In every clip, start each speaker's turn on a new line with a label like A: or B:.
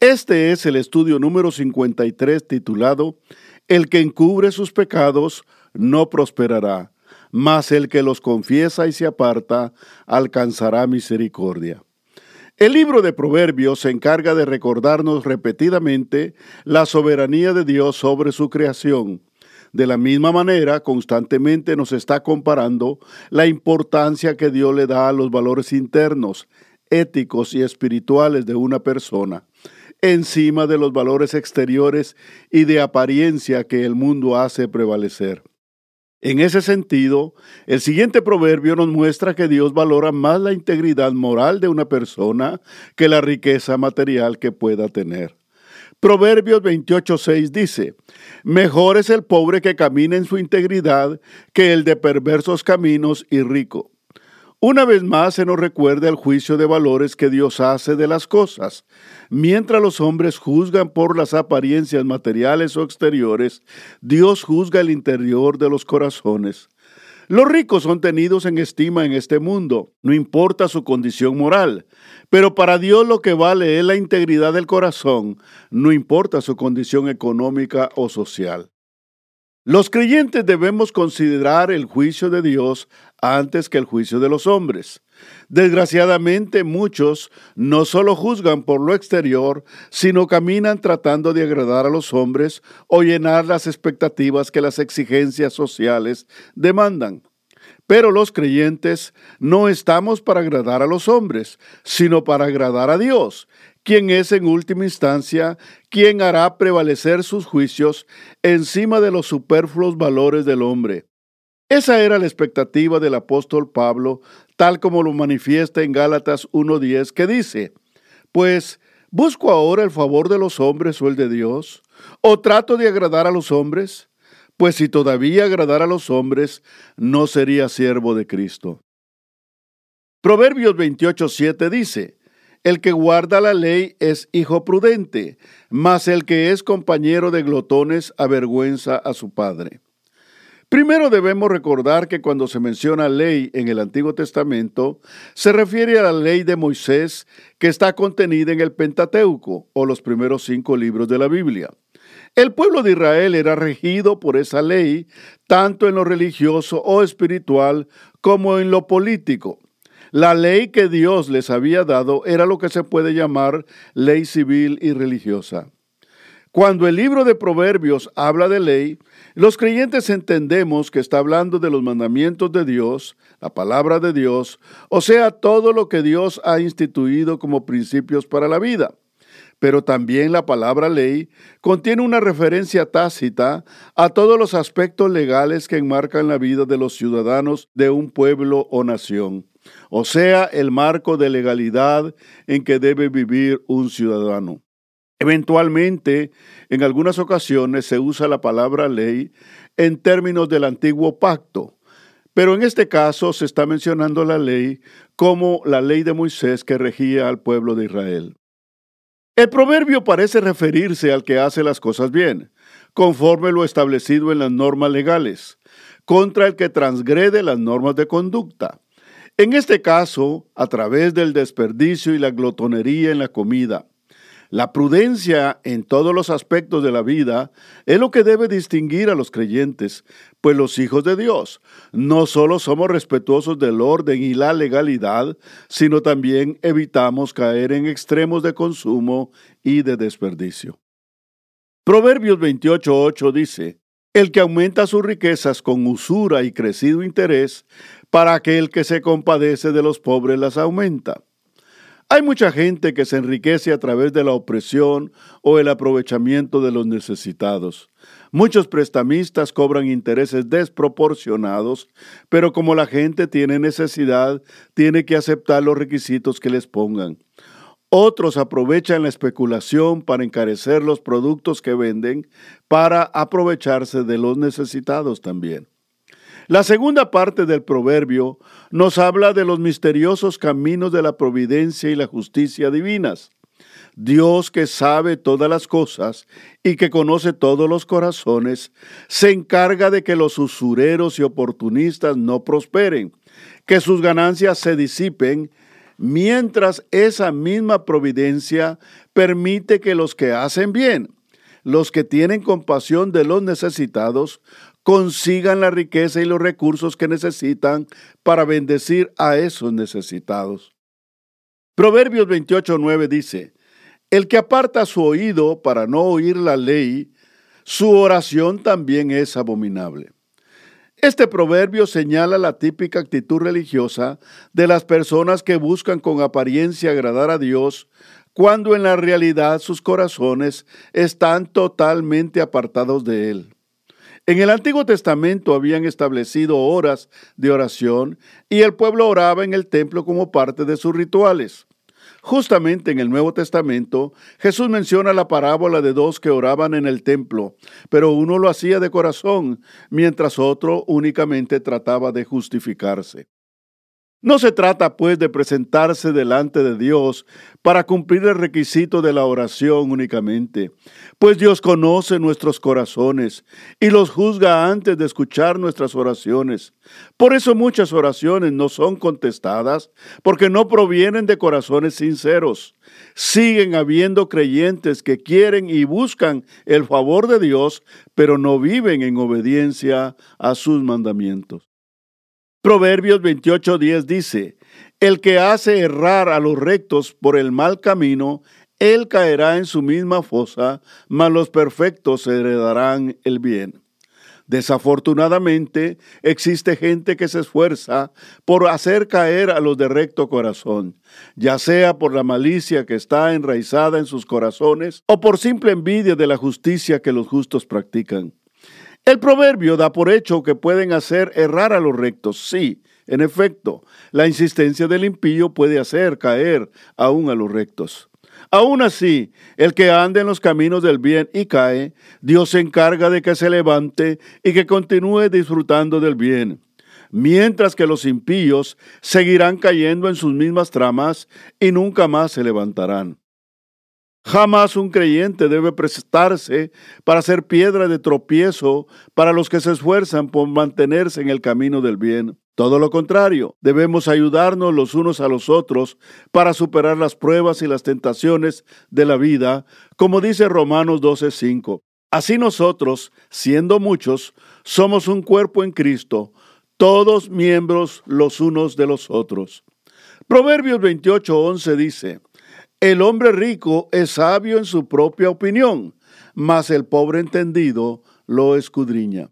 A: Este es el estudio número 53 titulado El que encubre sus pecados no prosperará, mas el que los confiesa y se aparta alcanzará misericordia. El libro de Proverbios se encarga de recordarnos repetidamente la soberanía de Dios sobre su creación. De la misma manera, constantemente nos está comparando la importancia que Dios le da a los valores internos, éticos y espirituales de una persona encima de los valores exteriores y de apariencia que el mundo hace prevalecer. En ese sentido, el siguiente proverbio nos muestra que Dios valora más la integridad moral de una persona que la riqueza material que pueda tener. Proverbios 28:6 dice, Mejor es el pobre que camina en su integridad que el de perversos caminos y rico. Una vez más se nos recuerda el juicio de valores que Dios hace de las cosas. Mientras los hombres juzgan por las apariencias materiales o exteriores, Dios juzga el interior de los corazones. Los ricos son tenidos en estima en este mundo, no importa su condición moral, pero para Dios lo que vale es la integridad del corazón, no importa su condición económica o social. Los creyentes debemos considerar el juicio de Dios antes que el juicio de los hombres. Desgraciadamente muchos no solo juzgan por lo exterior, sino caminan tratando de agradar a los hombres o llenar las expectativas que las exigencias sociales demandan. Pero los creyentes no estamos para agradar a los hombres, sino para agradar a Dios, quien es en última instancia quien hará prevalecer sus juicios encima de los superfluos valores del hombre. Esa era la expectativa del apóstol Pablo, tal como lo manifiesta en Gálatas 1.10, que dice, Pues, ¿busco ahora el favor de los hombres o el de Dios? ¿O trato de agradar a los hombres? Pues si todavía agradara a los hombres, no sería siervo de Cristo. Proverbios 28.7 dice, el que guarda la ley es hijo prudente, mas el que es compañero de glotones avergüenza a su padre. Primero debemos recordar que cuando se menciona ley en el Antiguo Testamento, se refiere a la ley de Moisés que está contenida en el Pentateuco o los primeros cinco libros de la Biblia. El pueblo de Israel era regido por esa ley, tanto en lo religioso o espiritual como en lo político. La ley que Dios les había dado era lo que se puede llamar ley civil y religiosa. Cuando el libro de Proverbios habla de ley, los creyentes entendemos que está hablando de los mandamientos de Dios, la palabra de Dios, o sea, todo lo que Dios ha instituido como principios para la vida. Pero también la palabra ley contiene una referencia tácita a todos los aspectos legales que enmarcan la vida de los ciudadanos de un pueblo o nación o sea, el marco de legalidad en que debe vivir un ciudadano. Eventualmente, en algunas ocasiones se usa la palabra ley en términos del antiguo pacto, pero en este caso se está mencionando la ley como la ley de Moisés que regía al pueblo de Israel. El proverbio parece referirse al que hace las cosas bien, conforme lo establecido en las normas legales, contra el que transgrede las normas de conducta. En este caso, a través del desperdicio y la glotonería en la comida. La prudencia en todos los aspectos de la vida es lo que debe distinguir a los creyentes, pues los hijos de Dios no solo somos respetuosos del orden y la legalidad, sino también evitamos caer en extremos de consumo y de desperdicio. Proverbios 28.8 dice, El que aumenta sus riquezas con usura y crecido interés, para aquel que se compadece de los pobres las aumenta. Hay mucha gente que se enriquece a través de la opresión o el aprovechamiento de los necesitados. Muchos prestamistas cobran intereses desproporcionados, pero como la gente tiene necesidad, tiene que aceptar los requisitos que les pongan. Otros aprovechan la especulación para encarecer los productos que venden para aprovecharse de los necesitados también. La segunda parte del proverbio nos habla de los misteriosos caminos de la providencia y la justicia divinas. Dios que sabe todas las cosas y que conoce todos los corazones, se encarga de que los usureros y oportunistas no prosperen, que sus ganancias se disipen mientras esa misma providencia permite que los que hacen bien, los que tienen compasión de los necesitados, consigan la riqueza y los recursos que necesitan para bendecir a esos necesitados. Proverbios 28.9 dice, El que aparta su oído para no oír la ley, su oración también es abominable. Este proverbio señala la típica actitud religiosa de las personas que buscan con apariencia agradar a Dios, cuando en la realidad sus corazones están totalmente apartados de Él. En el Antiguo Testamento habían establecido horas de oración y el pueblo oraba en el templo como parte de sus rituales. Justamente en el Nuevo Testamento, Jesús menciona la parábola de dos que oraban en el templo, pero uno lo hacía de corazón, mientras otro únicamente trataba de justificarse. No se trata, pues, de presentarse delante de Dios para cumplir el requisito de la oración únicamente, pues Dios conoce nuestros corazones y los juzga antes de escuchar nuestras oraciones. Por eso muchas oraciones no son contestadas, porque no provienen de corazones sinceros. Siguen habiendo creyentes que quieren y buscan el favor de Dios, pero no viven en obediencia a sus mandamientos. Proverbios 28:10 dice, El que hace errar a los rectos por el mal camino, él caerá en su misma fosa, mas los perfectos heredarán el bien. Desafortunadamente, existe gente que se esfuerza por hacer caer a los de recto corazón, ya sea por la malicia que está enraizada en sus corazones o por simple envidia de la justicia que los justos practican. El proverbio da por hecho que pueden hacer errar a los rectos. Sí, en efecto, la insistencia del impío puede hacer caer aún a los rectos. Aún así, el que ande en los caminos del bien y cae, Dios se encarga de que se levante y que continúe disfrutando del bien. Mientras que los impíos seguirán cayendo en sus mismas tramas y nunca más se levantarán. Jamás un creyente debe prestarse para ser piedra de tropiezo para los que se esfuerzan por mantenerse en el camino del bien. Todo lo contrario, debemos ayudarnos los unos a los otros para superar las pruebas y las tentaciones de la vida, como dice Romanos 12:5. Así nosotros, siendo muchos, somos un cuerpo en Cristo, todos miembros los unos de los otros. Proverbios 28:11 dice, el hombre rico es sabio en su propia opinión, mas el pobre entendido lo escudriña.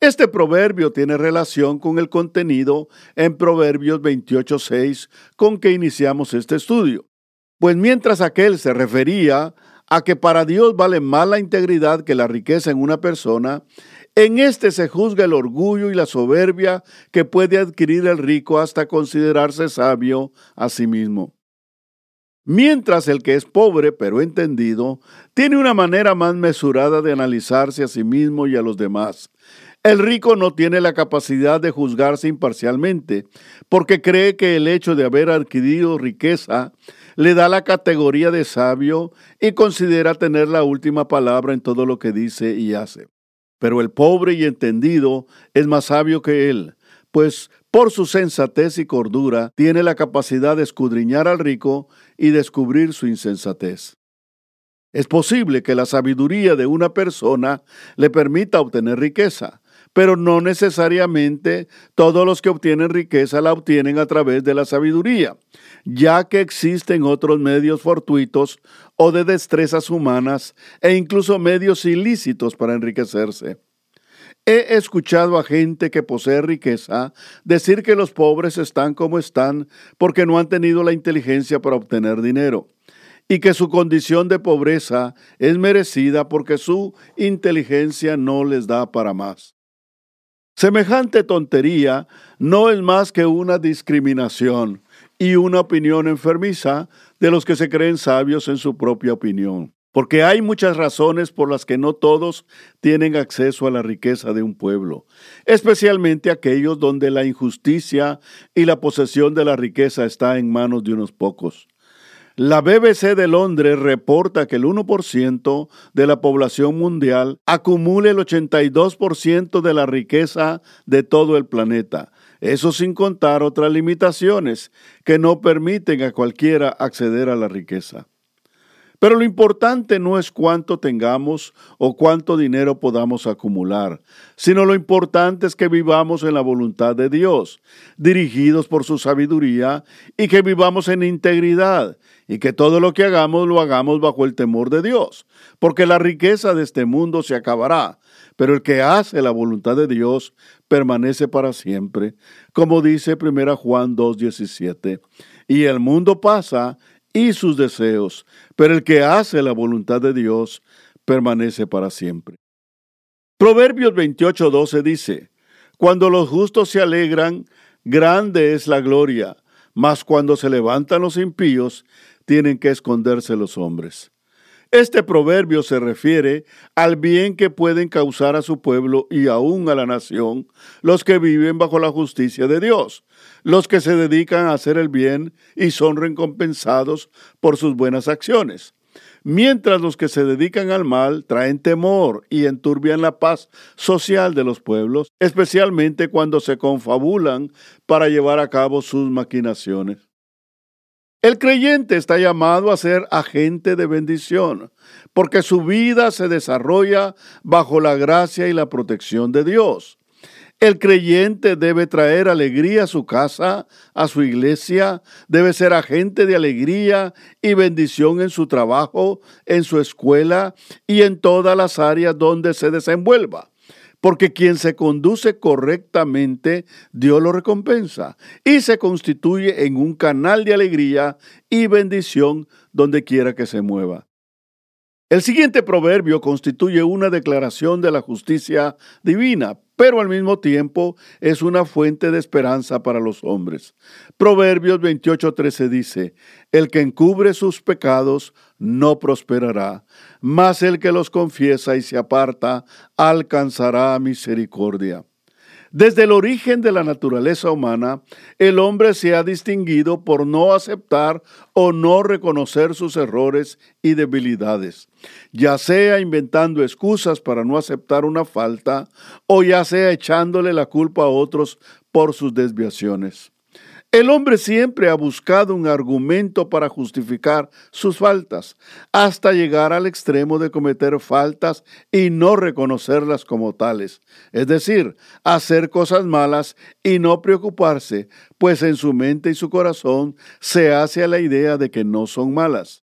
A: Este proverbio tiene relación con el contenido en Proverbios 28.6 con que iniciamos este estudio. Pues mientras aquel se refería a que para Dios vale más la integridad que la riqueza en una persona, en este se juzga el orgullo y la soberbia que puede adquirir el rico hasta considerarse sabio a sí mismo. Mientras el que es pobre pero entendido tiene una manera más mesurada de analizarse a sí mismo y a los demás. El rico no tiene la capacidad de juzgarse imparcialmente, porque cree que el hecho de haber adquirido riqueza le da la categoría de sabio y considera tener la última palabra en todo lo que dice y hace. Pero el pobre y entendido es más sabio que él, pues por su sensatez y cordura tiene la capacidad de escudriñar al rico y descubrir su insensatez. Es posible que la sabiduría de una persona le permita obtener riqueza, pero no necesariamente todos los que obtienen riqueza la obtienen a través de la sabiduría, ya que existen otros medios fortuitos o de destrezas humanas e incluso medios ilícitos para enriquecerse. He escuchado a gente que posee riqueza decir que los pobres están como están porque no han tenido la inteligencia para obtener dinero y que su condición de pobreza es merecida porque su inteligencia no les da para más. Semejante tontería no es más que una discriminación y una opinión enfermiza de los que se creen sabios en su propia opinión. Porque hay muchas razones por las que no todos tienen acceso a la riqueza de un pueblo, especialmente aquellos donde la injusticia y la posesión de la riqueza está en manos de unos pocos. La BBC de Londres reporta que el 1% de la población mundial acumula el 82% de la riqueza de todo el planeta. Eso sin contar otras limitaciones que no permiten a cualquiera acceder a la riqueza. Pero lo importante no es cuánto tengamos o cuánto dinero podamos acumular, sino lo importante es que vivamos en la voluntad de Dios, dirigidos por su sabiduría, y que vivamos en integridad, y que todo lo que hagamos lo hagamos bajo el temor de Dios, porque la riqueza de este mundo se acabará, pero el que hace la voluntad de Dios permanece para siempre, como dice 1 Juan 2.17. Y el mundo pasa y sus deseos, pero el que hace la voluntad de Dios permanece para siempre. Proverbios 28:12 dice, Cuando los justos se alegran, grande es la gloria, mas cuando se levantan los impíos, tienen que esconderse los hombres. Este proverbio se refiere al bien que pueden causar a su pueblo y aún a la nación los que viven bajo la justicia de Dios, los que se dedican a hacer el bien y son recompensados por sus buenas acciones. Mientras los que se dedican al mal traen temor y enturbian la paz social de los pueblos, especialmente cuando se confabulan para llevar a cabo sus maquinaciones. El creyente está llamado a ser agente de bendición, porque su vida se desarrolla bajo la gracia y la protección de Dios. El creyente debe traer alegría a su casa, a su iglesia, debe ser agente de alegría y bendición en su trabajo, en su escuela y en todas las áreas donde se desenvuelva porque quien se conduce correctamente, Dios lo recompensa y se constituye en un canal de alegría y bendición donde quiera que se mueva. El siguiente proverbio constituye una declaración de la justicia divina, pero al mismo tiempo es una fuente de esperanza para los hombres. Proverbios 28:13 dice, El que encubre sus pecados no prosperará, mas el que los confiesa y se aparta alcanzará misericordia. Desde el origen de la naturaleza humana, el hombre se ha distinguido por no aceptar o no reconocer sus errores y debilidades, ya sea inventando excusas para no aceptar una falta o ya sea echándole la culpa a otros por sus desviaciones. El hombre siempre ha buscado un argumento para justificar sus faltas, hasta llegar al extremo de cometer faltas y no reconocerlas como tales, es decir, hacer cosas malas y no preocuparse, pues en su mente y su corazón se hace a la idea de que no son malas.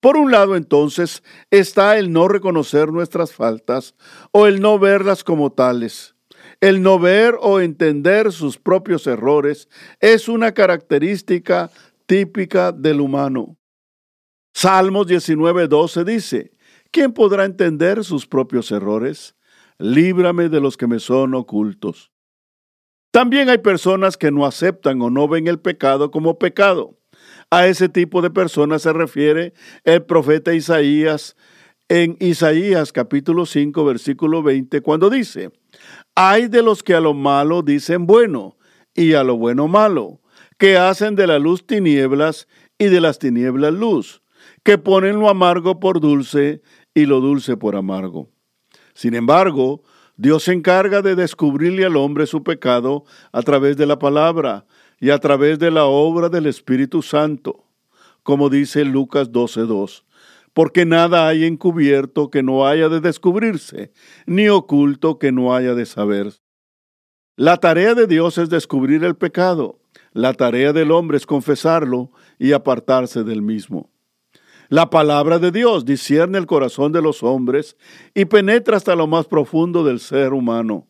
A: Por un lado, entonces, está el no reconocer nuestras faltas o el no verlas como tales. El no ver o entender sus propios errores es una característica típica del humano. Salmos 19:12 dice, ¿quién podrá entender sus propios errores? Líbrame de los que me son ocultos. También hay personas que no aceptan o no ven el pecado como pecado. A ese tipo de personas se refiere el profeta Isaías en Isaías capítulo 5 versículo 20 cuando dice, hay de los que a lo malo dicen bueno y a lo bueno malo, que hacen de la luz tinieblas y de las tinieblas luz, que ponen lo amargo por dulce y lo dulce por amargo. Sin embargo, Dios se encarga de descubrirle al hombre su pecado a través de la palabra y a través de la obra del Espíritu Santo, como dice Lucas 12.2 porque nada hay encubierto que no haya de descubrirse, ni oculto que no haya de saber. La tarea de Dios es descubrir el pecado, la tarea del hombre es confesarlo y apartarse del mismo. La palabra de Dios discierne el corazón de los hombres y penetra hasta lo más profundo del ser humano.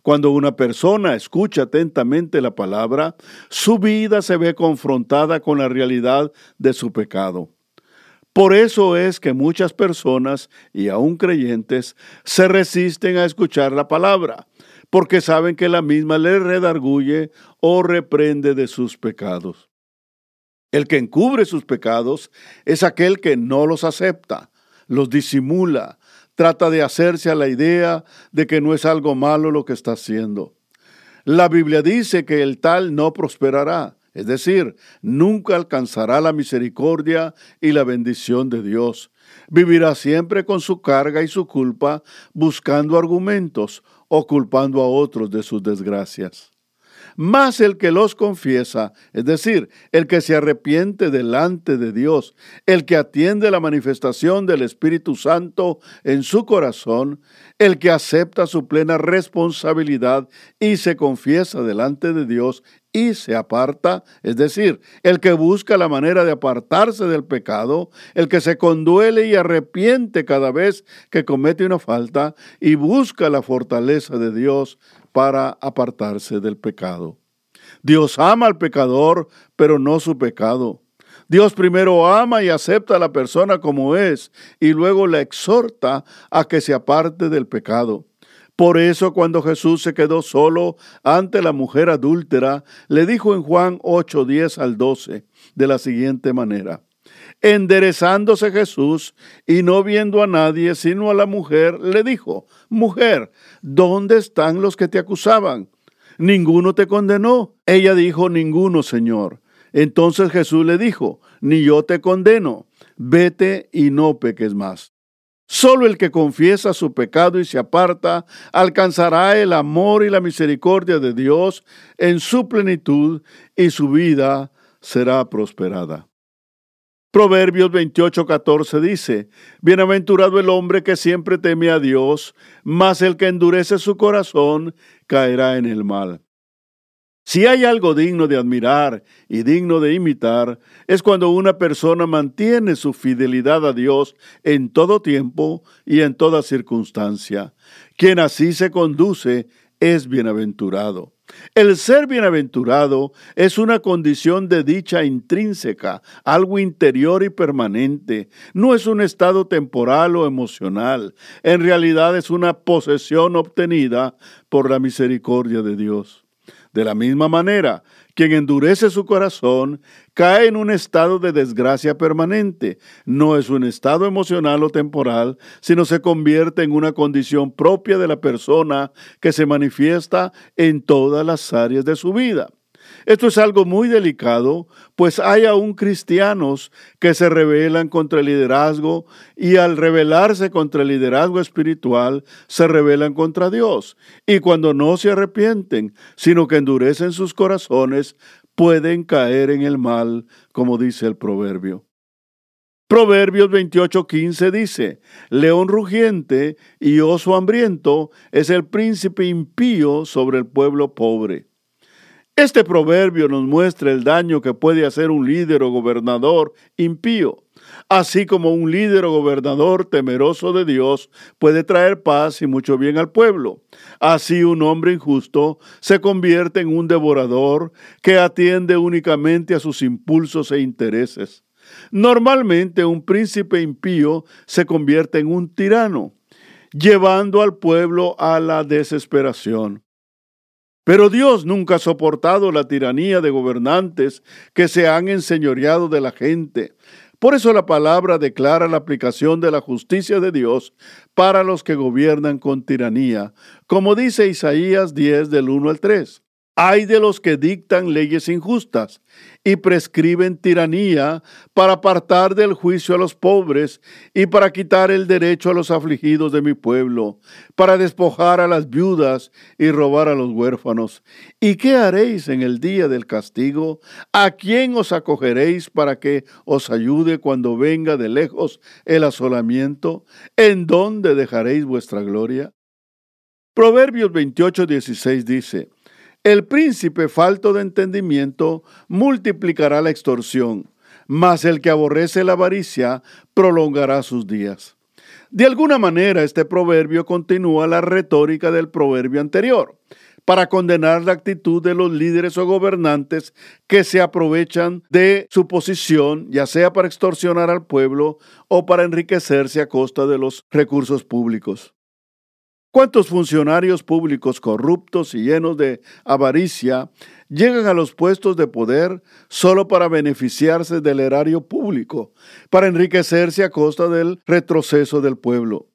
A: Cuando una persona escucha atentamente la palabra, su vida se ve confrontada con la realidad de su pecado. Por eso es que muchas personas, y aún creyentes, se resisten a escuchar la palabra, porque saben que la misma les redarguye o reprende de sus pecados. El que encubre sus pecados es aquel que no los acepta, los disimula, trata de hacerse a la idea de que no es algo malo lo que está haciendo. La Biblia dice que el tal no prosperará, es decir, nunca alcanzará la misericordia y la bendición de Dios. Vivirá siempre con su carga y su culpa, buscando argumentos o culpando a otros de sus desgracias. Más el que los confiesa, es decir, el que se arrepiente delante de Dios, el que atiende la manifestación del Espíritu Santo en su corazón, el que acepta su plena responsabilidad y se confiesa delante de Dios y se aparta, es decir, el que busca la manera de apartarse del pecado, el que se conduele y arrepiente cada vez que comete una falta y busca la fortaleza de Dios para apartarse del pecado. Dios ama al pecador, pero no su pecado. Dios primero ama y acepta a la persona como es y luego la exhorta a que se aparte del pecado. Por eso cuando Jesús se quedó solo ante la mujer adúltera, le dijo en Juan 8, 10 al 12 de la siguiente manera. Enderezándose Jesús y no viendo a nadie sino a la mujer, le dijo, Mujer, ¿dónde están los que te acusaban? ¿Ninguno te condenó? Ella dijo, Ninguno, Señor. Entonces Jesús le dijo, Ni yo te condeno, vete y no peques más. Solo el que confiesa su pecado y se aparta alcanzará el amor y la misericordia de Dios en su plenitud y su vida será prosperada. Proverbios 28:14 dice, Bienaventurado el hombre que siempre teme a Dios, mas el que endurece su corazón caerá en el mal. Si hay algo digno de admirar y digno de imitar, es cuando una persona mantiene su fidelidad a Dios en todo tiempo y en toda circunstancia. Quien así se conduce es bienaventurado. El ser bienaventurado es una condición de dicha intrínseca, algo interior y permanente. No es un estado temporal o emocional. En realidad es una posesión obtenida por la misericordia de Dios. De la misma manera, quien endurece su corazón cae en un estado de desgracia permanente. No es un estado emocional o temporal, sino se convierte en una condición propia de la persona que se manifiesta en todas las áreas de su vida. Esto es algo muy delicado, pues hay aún cristianos que se rebelan contra el liderazgo y al rebelarse contra el liderazgo espiritual se rebelan contra Dios. Y cuando no se arrepienten, sino que endurecen sus corazones, pueden caer en el mal, como dice el proverbio. Proverbios 28:15 dice, León rugiente y oso hambriento es el príncipe impío sobre el pueblo pobre. Este proverbio nos muestra el daño que puede hacer un líder o gobernador impío, así como un líder o gobernador temeroso de Dios puede traer paz y mucho bien al pueblo. Así un hombre injusto se convierte en un devorador que atiende únicamente a sus impulsos e intereses. Normalmente un príncipe impío se convierte en un tirano, llevando al pueblo a la desesperación. Pero Dios nunca ha soportado la tiranía de gobernantes que se han enseñoreado de la gente. Por eso la palabra declara la aplicación de la justicia de Dios para los que gobiernan con tiranía, como dice Isaías 10 del 1 al 3. Hay de los que dictan leyes injustas y prescriben tiranía para apartar del juicio a los pobres y para quitar el derecho a los afligidos de mi pueblo, para despojar a las viudas y robar a los huérfanos. ¿Y qué haréis en el día del castigo? ¿A quién os acogeréis para que os ayude cuando venga de lejos el asolamiento? ¿En dónde dejaréis vuestra gloria? Proverbios 28, 16 dice, el príncipe falto de entendimiento multiplicará la extorsión, mas el que aborrece la avaricia prolongará sus días. De alguna manera este proverbio continúa la retórica del proverbio anterior, para condenar la actitud de los líderes o gobernantes que se aprovechan de su posición, ya sea para extorsionar al pueblo o para enriquecerse a costa de los recursos públicos. ¿Cuántos funcionarios públicos corruptos y llenos de avaricia llegan a los puestos de poder solo para beneficiarse del erario público, para enriquecerse a costa del retroceso del pueblo?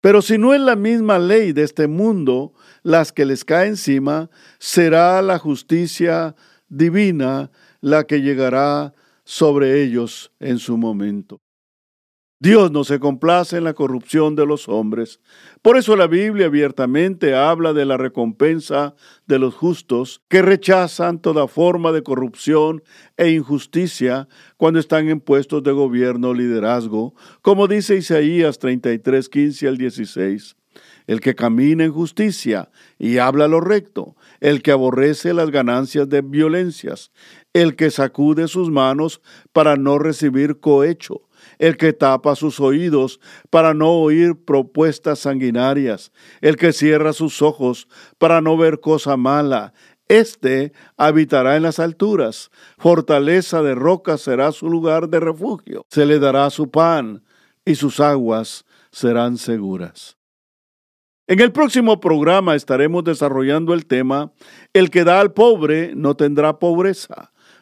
A: Pero si no es la misma ley de este mundo las que les cae encima, será la justicia divina la que llegará sobre ellos en su momento. Dios no se complace en la corrupción de los hombres. Por eso la Biblia abiertamente habla de la recompensa de los justos que rechazan toda forma de corrupción e injusticia cuando están en puestos de gobierno o liderazgo, como dice Isaías 33, 15 al 16. El que camina en justicia y habla lo recto, el que aborrece las ganancias de violencias, el que sacude sus manos para no recibir cohecho, el que tapa sus oídos para no oír propuestas sanguinarias, el que cierra sus ojos para no ver cosa mala, éste habitará en las alturas, fortaleza de roca será su lugar de refugio, se le dará su pan y sus aguas serán seguras. En el próximo programa estaremos desarrollando el tema El que da al pobre no tendrá pobreza.